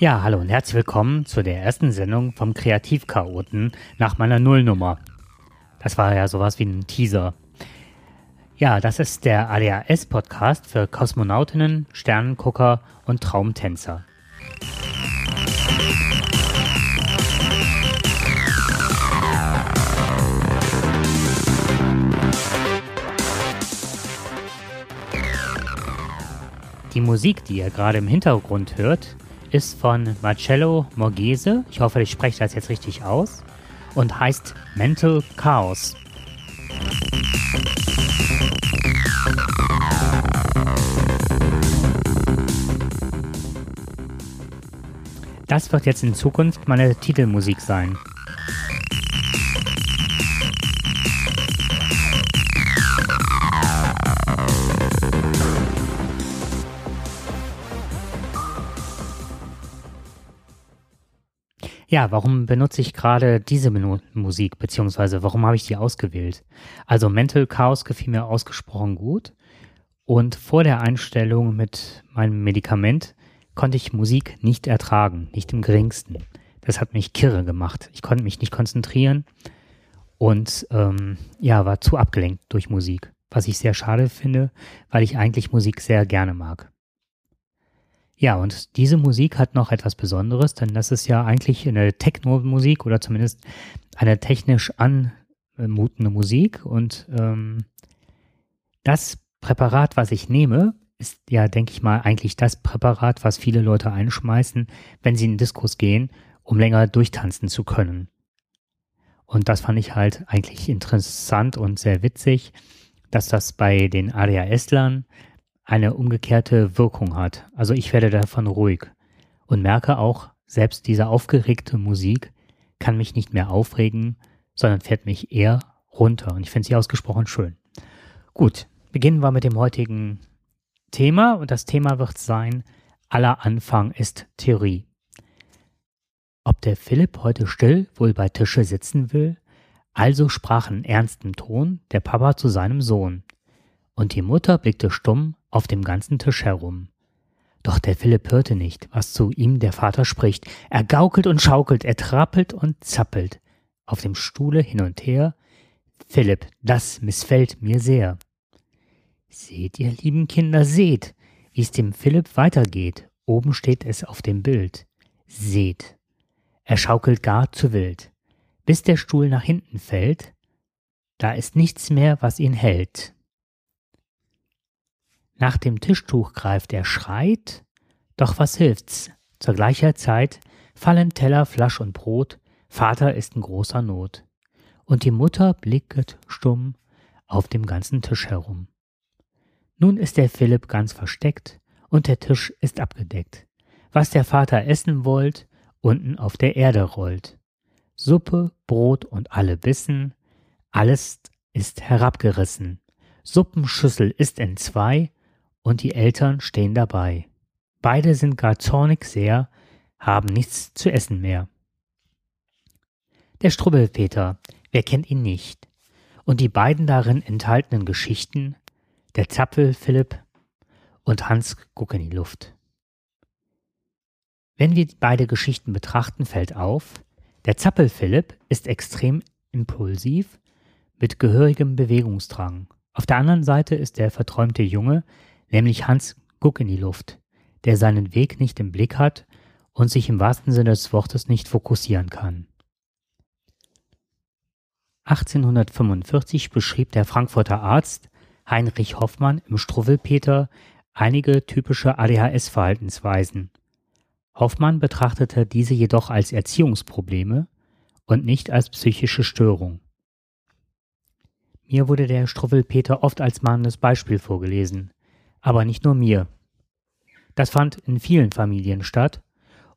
Ja, hallo und herzlich willkommen zu der ersten Sendung vom Kreativchaoten nach meiner Nullnummer. Das war ja sowas wie ein Teaser. Ja, das ist der ADHS-Podcast für Kosmonautinnen, Sternengucker und Traumtänzer. Die Musik, die ihr gerade im Hintergrund hört, ist von Marcello Morghese. Ich hoffe, ich spreche das jetzt richtig aus. Und heißt Mental Chaos. Das wird jetzt in Zukunft meine Titelmusik sein. Ja, warum benutze ich gerade diese Musik, beziehungsweise warum habe ich die ausgewählt? Also Mental Chaos gefiel mir ausgesprochen gut und vor der Einstellung mit meinem Medikament konnte ich Musik nicht ertragen, nicht im geringsten. Das hat mich kirre gemacht. Ich konnte mich nicht konzentrieren und ähm, ja, war zu abgelenkt durch Musik, was ich sehr schade finde, weil ich eigentlich Musik sehr gerne mag. Ja, und diese Musik hat noch etwas Besonderes, denn das ist ja eigentlich eine Techno-Musik oder zumindest eine technisch anmutende Musik. Und ähm, das Präparat, was ich nehme, ist ja, denke ich mal, eigentlich das Präparat, was viele Leute einschmeißen, wenn sie in Diskos gehen, um länger durchtanzen zu können. Und das fand ich halt eigentlich interessant und sehr witzig, dass das bei den ADHS-Lern eine umgekehrte Wirkung hat. Also ich werde davon ruhig und merke auch, selbst diese aufgeregte Musik kann mich nicht mehr aufregen, sondern fährt mich eher runter. Und ich finde sie ausgesprochen schön. Gut, beginnen wir mit dem heutigen Thema. Und das Thema wird sein, aller Anfang ist Theorie. Ob der Philipp heute still wohl bei Tische sitzen will? Also sprach in ernstem Ton der Papa zu seinem Sohn. Und die Mutter blickte stumm auf dem ganzen Tisch herum. Doch der Philipp hörte nicht, was zu ihm der Vater spricht. Er gaukelt und schaukelt, er trappelt und zappelt auf dem Stuhle hin und her. Philipp, das missfällt mir sehr. Seht ihr, lieben Kinder, seht, wie es dem Philipp weitergeht. Oben steht es auf dem Bild. Seht. Er schaukelt gar zu wild. Bis der Stuhl nach hinten fällt, da ist nichts mehr, was ihn hält. Nach dem Tischtuch greift er, schreit, doch was hilft's? Zur gleicher Zeit fallen Teller, Flasch und Brot, Vater ist in großer Not. Und die Mutter blicket stumm auf dem ganzen Tisch herum. Nun ist der Philipp ganz versteckt und der Tisch ist abgedeckt. Was der Vater essen wollt, unten auf der Erde rollt. Suppe, Brot und alle Bissen, alles ist herabgerissen. Suppenschüssel ist in zwei und die Eltern stehen dabei. Beide sind gar zornig sehr, haben nichts zu essen mehr. Der Strubbelpeter, wer kennt ihn nicht? Und die beiden darin enthaltenen Geschichten, der Zappel Philipp und Hans gucken in die Luft. Wenn wir beide Geschichten betrachten, fällt auf, der Zappel Philipp ist extrem impulsiv mit gehörigem Bewegungsdrang. Auf der anderen Seite ist der verträumte Junge nämlich Hans Guck in die Luft, der seinen Weg nicht im Blick hat und sich im wahrsten Sinne des Wortes nicht fokussieren kann. 1845 beschrieb der Frankfurter Arzt Heinrich Hoffmann im Struwwelpeter einige typische ADHS-Verhaltensweisen. Hoffmann betrachtete diese jedoch als Erziehungsprobleme und nicht als psychische Störung. Mir wurde der Struwwelpeter oft als mahnendes Beispiel vorgelesen aber nicht nur mir. Das fand in vielen Familien statt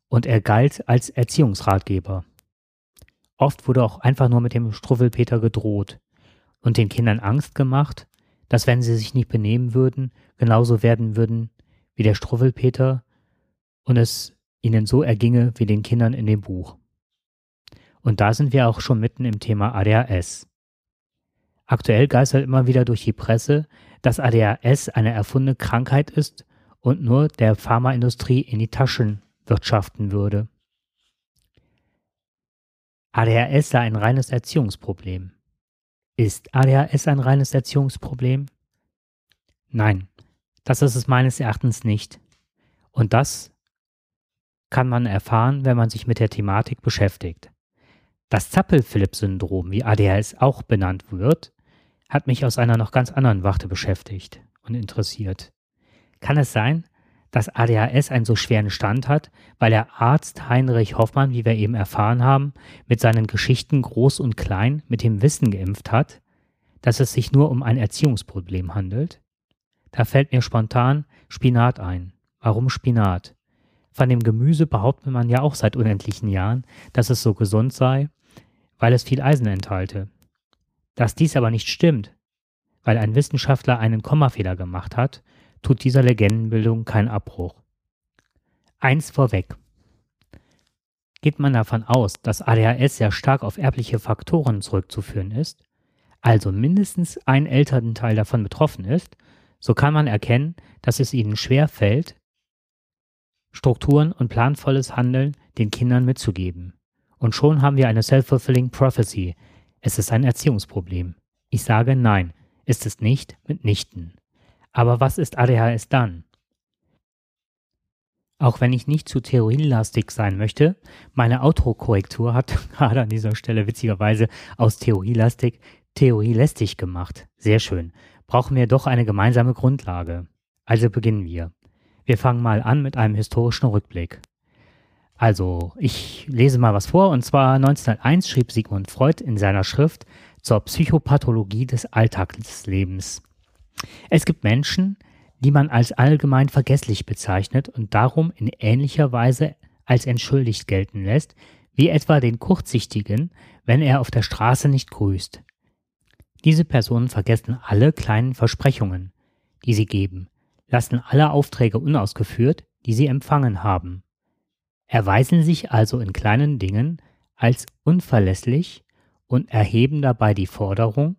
und er galt als Erziehungsratgeber. Oft wurde auch einfach nur mit dem Struffelpeter gedroht und den Kindern Angst gemacht, dass wenn sie sich nicht benehmen würden, genauso werden würden wie der Struffelpeter und es ihnen so erginge wie den Kindern in dem Buch. Und da sind wir auch schon mitten im Thema ADHS. Aktuell geistert immer wieder durch die Presse, dass ADHS eine erfundene Krankheit ist und nur der Pharmaindustrie in die Taschen wirtschaften würde. ADHS sei ein reines Erziehungsproblem. Ist ADHS ein reines Erziehungsproblem? Nein, das ist es meines Erachtens nicht. Und das kann man erfahren, wenn man sich mit der Thematik beschäftigt. Das Zappel-Philipp-Syndrom, wie ADHS auch benannt wird, hat mich aus einer noch ganz anderen Warte beschäftigt und interessiert. Kann es sein, dass ADHS einen so schweren Stand hat, weil der Arzt Heinrich Hoffmann, wie wir eben erfahren haben, mit seinen Geschichten groß und klein mit dem Wissen geimpft hat, dass es sich nur um ein Erziehungsproblem handelt? Da fällt mir spontan Spinat ein. Warum Spinat? Von dem Gemüse behauptet man ja auch seit unendlichen Jahren, dass es so gesund sei, weil es viel Eisen enthalte. Dass dies aber nicht stimmt, weil ein Wissenschaftler einen Kommafehler gemacht hat tut dieser Legendenbildung keinen Abbruch. Eins vorweg. Geht man davon aus, dass ADHS sehr stark auf erbliche Faktoren zurückzuführen ist, also mindestens ein Elternteil davon betroffen ist, so kann man erkennen, dass es ihnen schwer fällt, Strukturen und planvolles Handeln den Kindern mitzugeben. Und schon haben wir eine self-fulfilling prophecy. Es ist ein Erziehungsproblem. Ich sage nein, ist es nicht mitnichten. Aber was ist ADHS dann? Auch wenn ich nicht zu theorielastig sein möchte, meine Autokorrektur hat gerade an dieser Stelle witzigerweise aus theorielastig theorielästig gemacht. Sehr schön. Brauchen wir doch eine gemeinsame Grundlage. Also beginnen wir. Wir fangen mal an mit einem historischen Rückblick. Also, ich lese mal was vor, und zwar 1901 schrieb Sigmund Freud in seiner Schrift zur Psychopathologie des Alltagslebens. Es gibt Menschen, die man als allgemein vergesslich bezeichnet und darum in ähnlicher Weise als entschuldigt gelten lässt, wie etwa den Kurzsichtigen, wenn er auf der Straße nicht grüßt. Diese Personen vergessen alle kleinen Versprechungen, die sie geben, lassen alle Aufträge unausgeführt, die sie empfangen haben, erweisen sich also in kleinen Dingen als unverlässlich und erheben dabei die Forderung,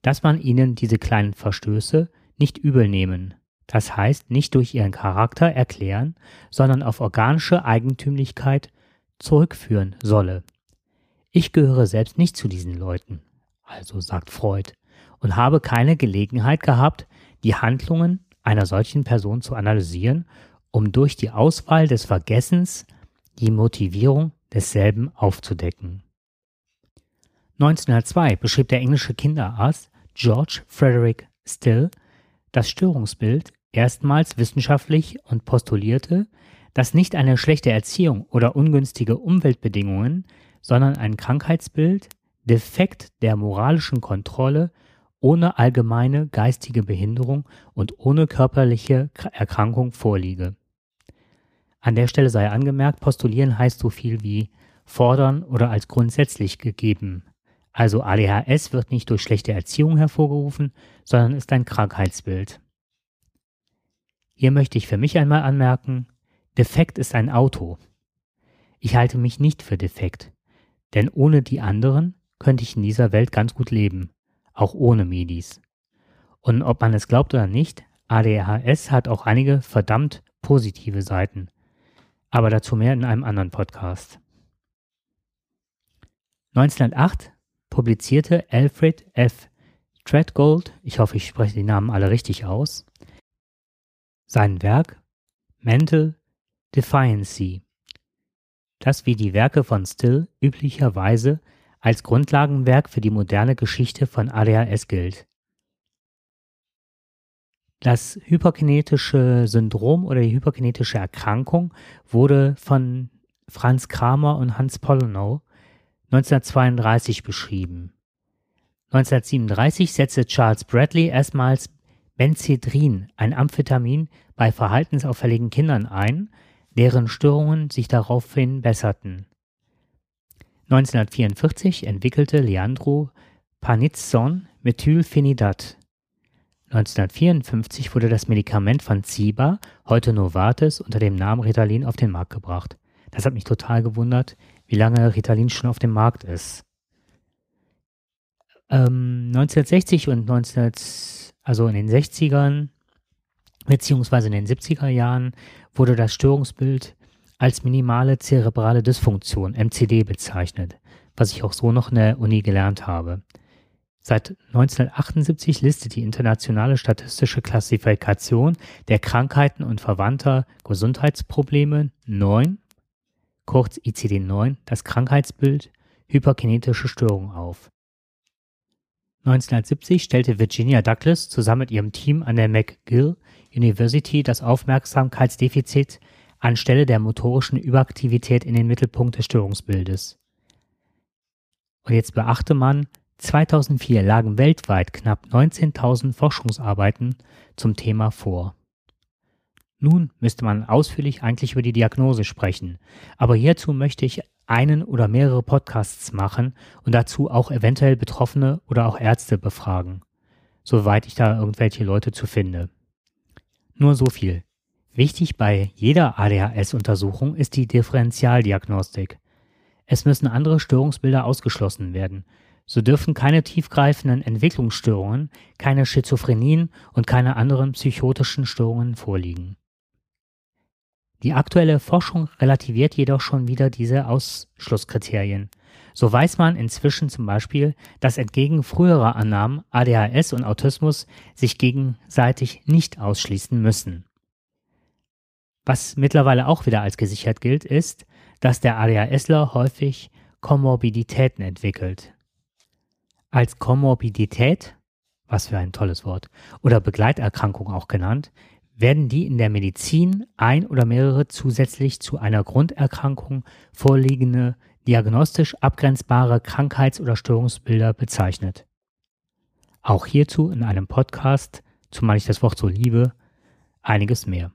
dass man ihnen diese kleinen Verstöße nicht übel nehmen, das heißt nicht durch ihren Charakter erklären, sondern auf organische Eigentümlichkeit zurückführen solle. Ich gehöre selbst nicht zu diesen Leuten, also sagt Freud, und habe keine Gelegenheit gehabt, die Handlungen einer solchen Person zu analysieren, um durch die Auswahl des Vergessens die Motivierung desselben aufzudecken. 1902 beschrieb der englische Kinderarzt George Frederick Still das Störungsbild erstmals wissenschaftlich und postulierte, dass nicht eine schlechte Erziehung oder ungünstige Umweltbedingungen, sondern ein Krankheitsbild, Defekt der moralischen Kontrolle ohne allgemeine geistige Behinderung und ohne körperliche Erkrankung vorliege. An der Stelle sei angemerkt, postulieren heißt so viel wie fordern oder als grundsätzlich gegeben also ADHS wird nicht durch schlechte Erziehung hervorgerufen, sondern ist ein Krankheitsbild. Hier möchte ich für mich einmal anmerken, defekt ist ein Auto. Ich halte mich nicht für defekt, denn ohne die anderen könnte ich in dieser Welt ganz gut leben, auch ohne Medis. Und ob man es glaubt oder nicht, ADHS hat auch einige verdammt positive Seiten. Aber dazu mehr in einem anderen Podcast. 1908 publizierte Alfred F. Treadgold, ich hoffe, ich spreche die Namen alle richtig aus, sein Werk Mental Defiancy, das wie die Werke von Still üblicherweise als Grundlagenwerk für die moderne Geschichte von ADHS gilt. Das hyperkinetische Syndrom oder die hyperkinetische Erkrankung wurde von Franz Kramer und Hans Pollonow 1932 beschrieben. 1937 setzte Charles Bradley erstmals Benzedrin, ein Amphetamin, bei verhaltensauffälligen Kindern ein, deren Störungen sich daraufhin besserten. 1944 entwickelte Leandro Panizon Methylphenidat. 1954 wurde das Medikament von Ziba, heute Novartis, unter dem Namen Ritalin auf den Markt gebracht. Das hat mich total gewundert, wie lange Ritalin schon auf dem Markt ist. Ähm, 1960 und 19, also in den 60ern beziehungsweise in den 70er Jahren wurde das Störungsbild als minimale zerebrale Dysfunktion MCD bezeichnet, was ich auch so noch in der Uni gelernt habe. Seit 1978 listet die internationale statistische Klassifikation der Krankheiten und verwandter Gesundheitsprobleme 9, kurz ICD-9, das Krankheitsbild hyperkinetische Störungen auf. 1970 stellte Virginia Douglas zusammen mit ihrem Team an der McGill University das Aufmerksamkeitsdefizit anstelle der motorischen Überaktivität in den Mittelpunkt des Störungsbildes. Und jetzt beachte man, 2004 lagen weltweit knapp 19.000 Forschungsarbeiten zum Thema vor. Nun müsste man ausführlich eigentlich über die Diagnose sprechen, aber hierzu möchte ich einen oder mehrere Podcasts machen und dazu auch eventuell Betroffene oder auch Ärzte befragen, soweit ich da irgendwelche Leute zu finde. Nur so viel. Wichtig bei jeder ADHS-Untersuchung ist die Differentialdiagnostik. Es müssen andere Störungsbilder ausgeschlossen werden. So dürfen keine tiefgreifenden Entwicklungsstörungen, keine Schizophrenien und keine anderen psychotischen Störungen vorliegen. Die aktuelle Forschung relativiert jedoch schon wieder diese Ausschlusskriterien. So weiß man inzwischen zum Beispiel, dass entgegen früherer Annahmen ADHS und Autismus sich gegenseitig nicht ausschließen müssen. Was mittlerweile auch wieder als gesichert gilt, ist, dass der ADHSler häufig Komorbiditäten entwickelt. Als Komorbidität, was für ein tolles Wort, oder Begleiterkrankung auch genannt, werden die in der Medizin ein oder mehrere zusätzlich zu einer Grunderkrankung vorliegende diagnostisch abgrenzbare Krankheits- oder Störungsbilder bezeichnet. Auch hierzu in einem Podcast, zumal ich das Wort so liebe, einiges mehr.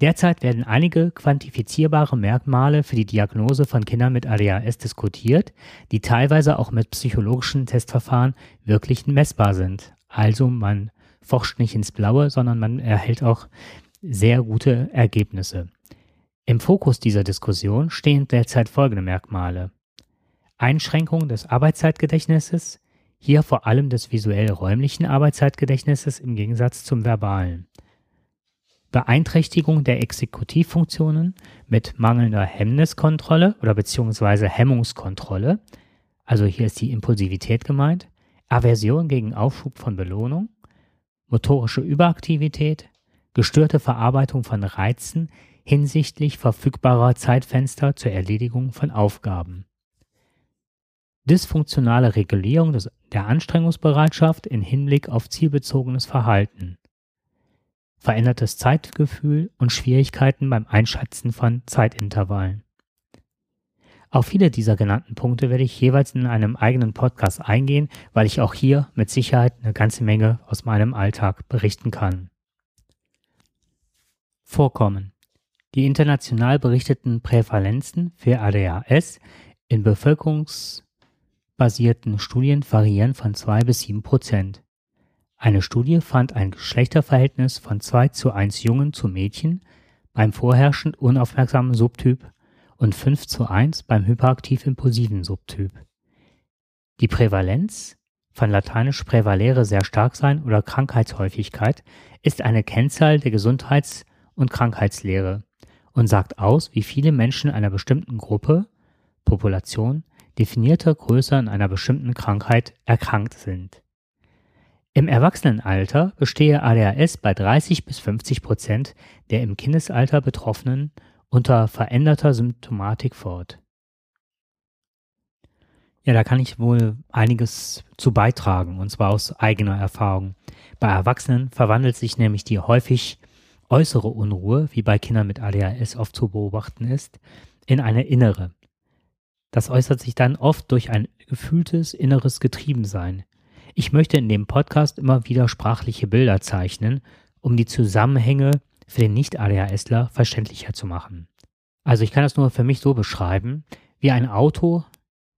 Derzeit werden einige quantifizierbare Merkmale für die Diagnose von Kindern mit ADHS diskutiert, die teilweise auch mit psychologischen Testverfahren wirklich messbar sind. Also man forscht nicht ins Blaue, sondern man erhält auch sehr gute Ergebnisse. Im Fokus dieser Diskussion stehen derzeit folgende Merkmale. Einschränkung des Arbeitszeitgedächtnisses, hier vor allem des visuell-räumlichen Arbeitszeitgedächtnisses im Gegensatz zum verbalen. Beeinträchtigung der Exekutivfunktionen mit mangelnder Hemmniskontrolle oder beziehungsweise Hemmungskontrolle, also hier ist die Impulsivität gemeint, Aversion gegen Aufschub von Belohnung, motorische Überaktivität, gestörte Verarbeitung von Reizen hinsichtlich verfügbarer Zeitfenster zur Erledigung von Aufgaben. Dysfunktionale Regulierung des, der Anstrengungsbereitschaft in Hinblick auf zielbezogenes Verhalten. Verändertes Zeitgefühl und Schwierigkeiten beim Einschätzen von Zeitintervallen. Auf viele dieser genannten Punkte werde ich jeweils in einem eigenen Podcast eingehen, weil ich auch hier mit Sicherheit eine ganze Menge aus meinem Alltag berichten kann. Vorkommen. Die international berichteten Prävalenzen für ADHS in bevölkerungsbasierten Studien variieren von 2 bis 7 Prozent. Eine Studie fand ein Geschlechterverhältnis von 2 zu 1 Jungen zu Mädchen beim vorherrschend unaufmerksamen Subtyp und 5 zu 1 beim hyperaktiv-impulsiven Subtyp. Die Prävalenz, von lateinisch prävalere sehr stark sein oder Krankheitshäufigkeit, ist eine Kennzahl der Gesundheits- und Krankheitslehre und sagt aus, wie viele Menschen einer bestimmten Gruppe, Population, definierter Größe an einer bestimmten Krankheit erkrankt sind. Im Erwachsenenalter bestehe ADHS bei 30 bis 50 Prozent der im Kindesalter Betroffenen unter veränderter Symptomatik fort. Ja, da kann ich wohl einiges zu beitragen, und zwar aus eigener Erfahrung. Bei Erwachsenen verwandelt sich nämlich die häufig äußere Unruhe, wie bei Kindern mit ADHS oft zu beobachten ist, in eine innere. Das äußert sich dann oft durch ein gefühltes inneres Getriebensein. Ich möchte in dem Podcast immer wieder sprachliche Bilder zeichnen, um die Zusammenhänge für den Nicht-ADHSler verständlicher zu machen. Also ich kann das nur für mich so beschreiben, wie ein Auto,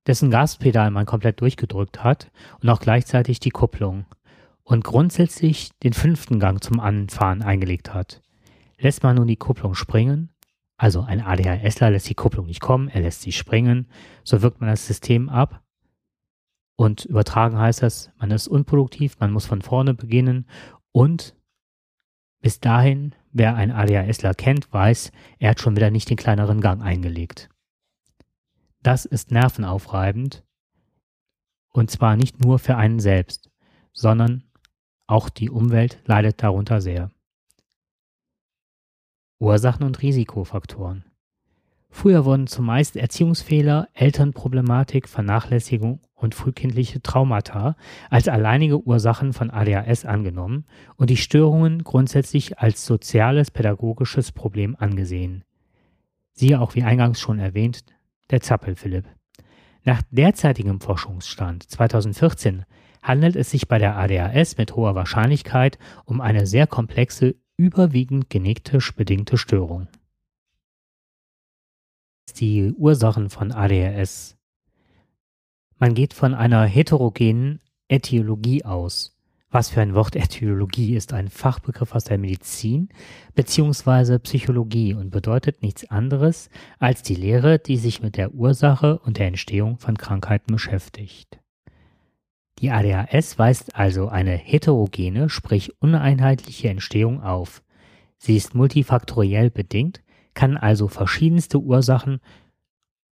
dessen Gaspedal man komplett durchgedrückt hat und auch gleichzeitig die Kupplung und grundsätzlich den fünften Gang zum Anfahren eingelegt hat. Lässt man nun die Kupplung springen, also ein ADHSler lässt die Kupplung nicht kommen, er lässt sie springen, so wirkt man das System ab. Und übertragen heißt das, man ist unproduktiv, man muss von vorne beginnen und bis dahin wer einen ADHSler kennt, weiß, er hat schon wieder nicht den kleineren Gang eingelegt. Das ist nervenaufreibend und zwar nicht nur für einen selbst, sondern auch die Umwelt leidet darunter sehr. Ursachen und Risikofaktoren. Früher wurden zumeist Erziehungsfehler, Elternproblematik, Vernachlässigung und frühkindliche Traumata als alleinige Ursachen von ADHS angenommen und die Störungen grundsätzlich als soziales pädagogisches Problem angesehen. Siehe auch wie eingangs schon erwähnt, der Zappel-Philipp. Nach derzeitigem Forschungsstand 2014 handelt es sich bei der ADHS mit hoher Wahrscheinlichkeit um eine sehr komplexe, überwiegend genetisch bedingte Störung die Ursachen von ADHS. Man geht von einer heterogenen Ätiologie aus. Was für ein Wort Ätiologie ist ein Fachbegriff aus der Medizin bzw. Psychologie und bedeutet nichts anderes als die Lehre, die sich mit der Ursache und der Entstehung von Krankheiten beschäftigt. Die ADHS weist also eine heterogene, sprich uneinheitliche Entstehung auf. Sie ist multifaktoriell bedingt, kann also verschiedenste Ursachen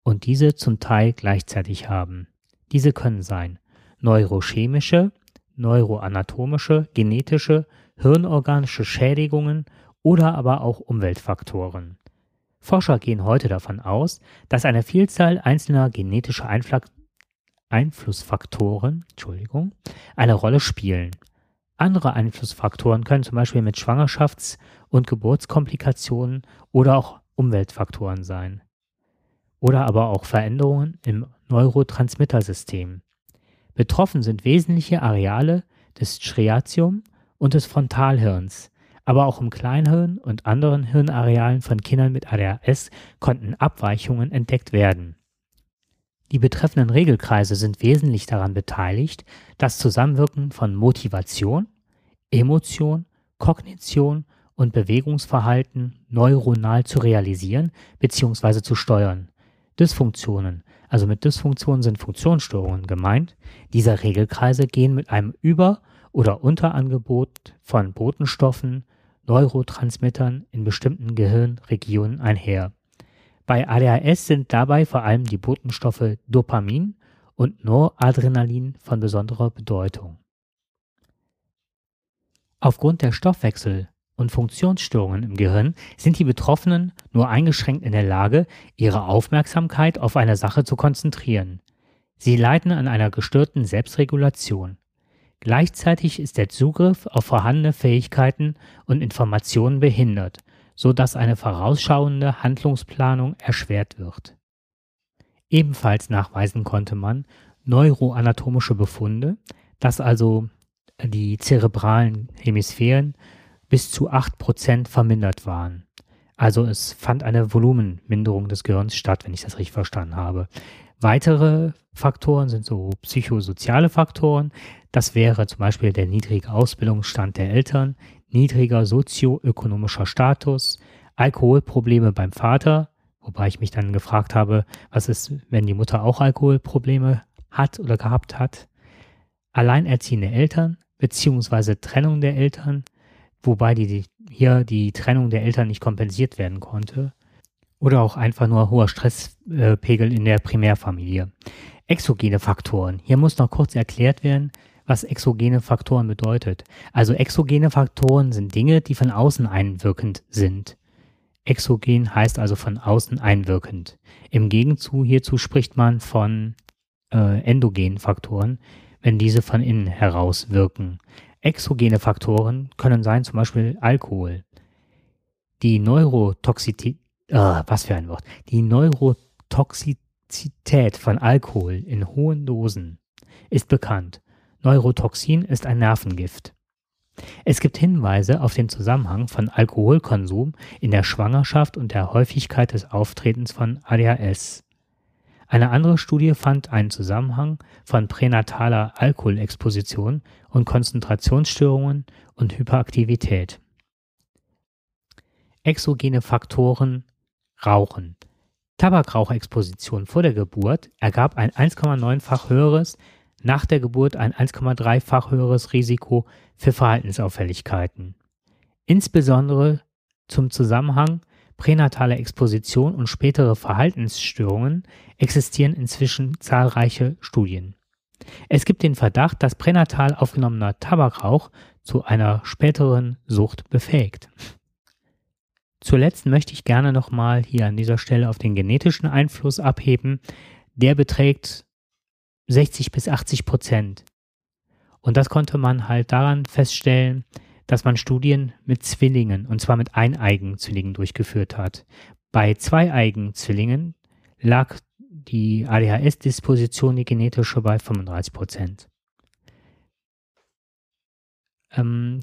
und diese zum Teil gleichzeitig haben. Diese können sein neurochemische, neuroanatomische, genetische, hirnorganische Schädigungen oder aber auch Umweltfaktoren. Forscher gehen heute davon aus, dass eine Vielzahl einzelner genetischer Einfl Einflussfaktoren eine Rolle spielen. Andere Einflussfaktoren können zum Beispiel mit Schwangerschafts- und Geburtskomplikationen oder auch Umweltfaktoren sein. Oder aber auch Veränderungen im Neurotransmittersystem. Betroffen sind wesentliche Areale des Striatium und des Frontalhirns, aber auch im Kleinhirn und anderen Hirnarealen von Kindern mit ADHS konnten Abweichungen entdeckt werden. Die betreffenden Regelkreise sind wesentlich daran beteiligt, das Zusammenwirken von Motivation, Emotion, Kognition und Bewegungsverhalten neuronal zu realisieren bzw. zu steuern. Dysfunktionen, also mit Dysfunktionen sind Funktionsstörungen gemeint. Diese Regelkreise gehen mit einem Über- oder Unterangebot von Botenstoffen, Neurotransmittern in bestimmten Gehirnregionen einher. Bei ADHS sind dabei vor allem die Botenstoffe Dopamin und Noradrenalin von besonderer Bedeutung. Aufgrund der Stoffwechsel- und Funktionsstörungen im Gehirn sind die Betroffenen nur eingeschränkt in der Lage, ihre Aufmerksamkeit auf eine Sache zu konzentrieren. Sie leiden an einer gestörten Selbstregulation. Gleichzeitig ist der Zugriff auf vorhandene Fähigkeiten und Informationen behindert, so dass eine vorausschauende Handlungsplanung erschwert wird. Ebenfalls nachweisen konnte man neuroanatomische Befunde, dass also die zerebralen Hemisphären bis zu 8% vermindert waren. Also es fand eine Volumenminderung des Gehirns statt, wenn ich das richtig verstanden habe. Weitere Faktoren sind so psychosoziale Faktoren. Das wäre zum Beispiel der niedrige Ausbildungsstand der Eltern, niedriger sozioökonomischer Status, Alkoholprobleme beim Vater, wobei ich mich dann gefragt habe, was ist, wenn die Mutter auch Alkoholprobleme hat oder gehabt hat, alleinerziehende Eltern beziehungsweise Trennung der Eltern, wobei die, hier die Trennung der Eltern nicht kompensiert werden konnte. Oder auch einfach nur hoher Stresspegel in der Primärfamilie. Exogene Faktoren. Hier muss noch kurz erklärt werden, was exogene Faktoren bedeutet. Also exogene Faktoren sind Dinge, die von außen einwirkend sind. Exogen heißt also von außen einwirkend. Im Gegenzug hierzu spricht man von äh, endogenen Faktoren, wenn diese von innen heraus wirken. Exogene Faktoren können sein zum Beispiel Alkohol. Die Neurotoxität, äh, was für ein Wort, die Neurotoxizität von Alkohol in hohen Dosen ist bekannt. Neurotoxin ist ein Nervengift. Es gibt Hinweise auf den Zusammenhang von Alkoholkonsum in der Schwangerschaft und der Häufigkeit des Auftretens von ADHS. Eine andere Studie fand einen Zusammenhang von pränataler Alkoholexposition und Konzentrationsstörungen und Hyperaktivität. Exogene Faktoren Rauchen. Tabakrauchexposition vor der Geburt ergab ein 1,9-fach höheres, nach der Geburt ein 1,3-fach höheres Risiko für Verhaltensauffälligkeiten. Insbesondere Zum Zusammenhang pränatale Exposition und spätere Verhaltensstörungen existieren inzwischen zahlreiche Studien. Es gibt den Verdacht, dass pränatal aufgenommener Tabakrauch zu einer späteren Sucht befähigt. Zuletzt möchte ich gerne nochmal hier an dieser Stelle auf den genetischen Einfluss abheben. Der beträgt 60 bis 80 Prozent. Und das konnte man halt daran feststellen, dass man Studien mit Zwillingen, und zwar mit eineigen Zwillingen durchgeführt hat. Bei zweieigen Zwillingen lag die ADHS-Disposition, die genetische, bei 35 Prozent. Ähm,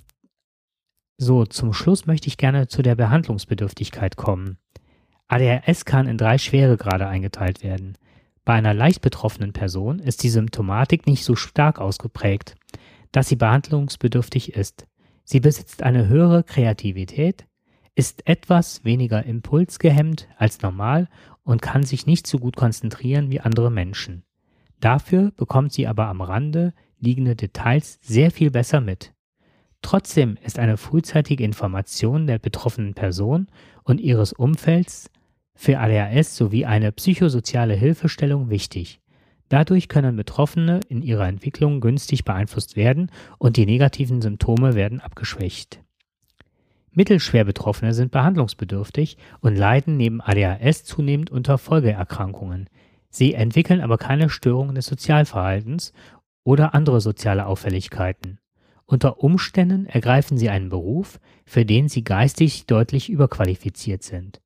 so, zum Schluss möchte ich gerne zu der Behandlungsbedürftigkeit kommen. ADHS kann in drei Schweregrade eingeteilt werden. Bei einer leicht betroffenen Person ist die Symptomatik nicht so stark ausgeprägt, dass sie behandlungsbedürftig ist. Sie besitzt eine höhere Kreativität, ist etwas weniger impulsgehemmt als normal und kann sich nicht so gut konzentrieren wie andere Menschen. Dafür bekommt sie aber am Rande liegende Details sehr viel besser mit. Trotzdem ist eine frühzeitige Information der betroffenen Person und ihres Umfelds für ADHS sowie eine psychosoziale Hilfestellung wichtig. Dadurch können Betroffene in ihrer Entwicklung günstig beeinflusst werden und die negativen Symptome werden abgeschwächt. Mittelschwer Betroffene sind behandlungsbedürftig und leiden neben ADHS zunehmend unter Folgeerkrankungen. Sie entwickeln aber keine Störungen des Sozialverhaltens oder andere soziale Auffälligkeiten. Unter Umständen ergreifen sie einen Beruf, für den sie geistig deutlich überqualifiziert sind.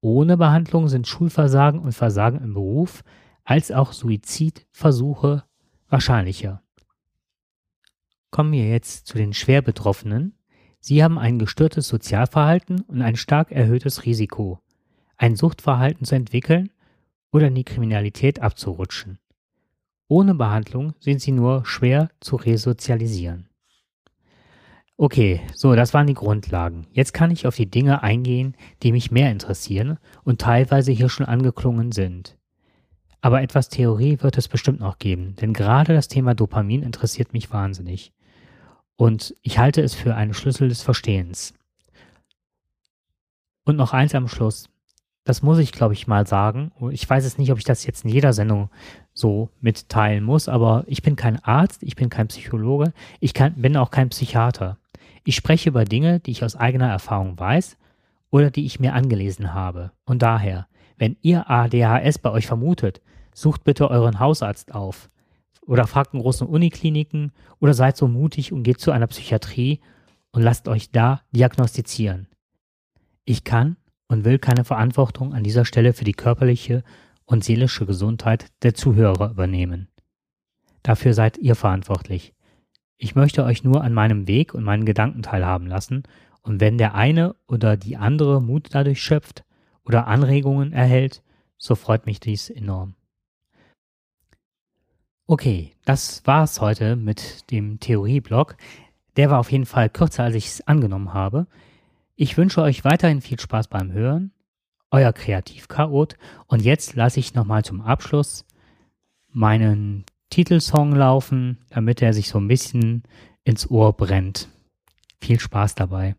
Ohne Behandlung sind Schulversagen und Versagen im Beruf als auch Suizidversuche wahrscheinlicher. Kommen wir jetzt zu den schwer Betroffenen. Sie haben ein gestörtes Sozialverhalten und ein stark erhöhtes Risiko, ein Suchtverhalten zu entwickeln oder in die Kriminalität abzurutschen. Ohne Behandlung sind sie nur schwer zu resozialisieren. Okay, so, das waren die Grundlagen. Jetzt kann ich auf die Dinge eingehen, die mich mehr interessieren und teilweise hier schon angeklungen sind. Aber etwas Theorie wird es bestimmt noch geben, denn gerade das Thema Dopamin interessiert mich wahnsinnig. Und ich halte es für einen Schlüssel des Verstehens. Und noch eins am Schluss. Das muss ich, glaube ich, mal sagen. Ich weiß es nicht, ob ich das jetzt in jeder Sendung so mitteilen muss, aber ich bin kein Arzt, ich bin kein Psychologe, ich kann, bin auch kein Psychiater. Ich spreche über Dinge, die ich aus eigener Erfahrung weiß oder die ich mir angelesen habe. Und daher, wenn ihr ADHS bei euch vermutet, sucht bitte euren Hausarzt auf oder fragt in großen Unikliniken oder seid so mutig und geht zu einer Psychiatrie und lasst euch da diagnostizieren. Ich kann und will keine Verantwortung an dieser Stelle für die körperliche und seelische Gesundheit der Zuhörer übernehmen. Dafür seid ihr verantwortlich. Ich möchte euch nur an meinem Weg und meinen Gedanken teilhaben lassen, und wenn der eine oder die andere Mut dadurch schöpft oder Anregungen erhält, so freut mich dies enorm. Okay, das war's heute mit dem Theorieblock. Der war auf jeden Fall kürzer, als ich es angenommen habe. Ich wünsche euch weiterhin viel Spaß beim Hören, euer Kreativchaot. Und jetzt lasse ich nochmal zum Abschluss meinen Titelsong laufen, damit er sich so ein bisschen ins Ohr brennt. Viel Spaß dabei.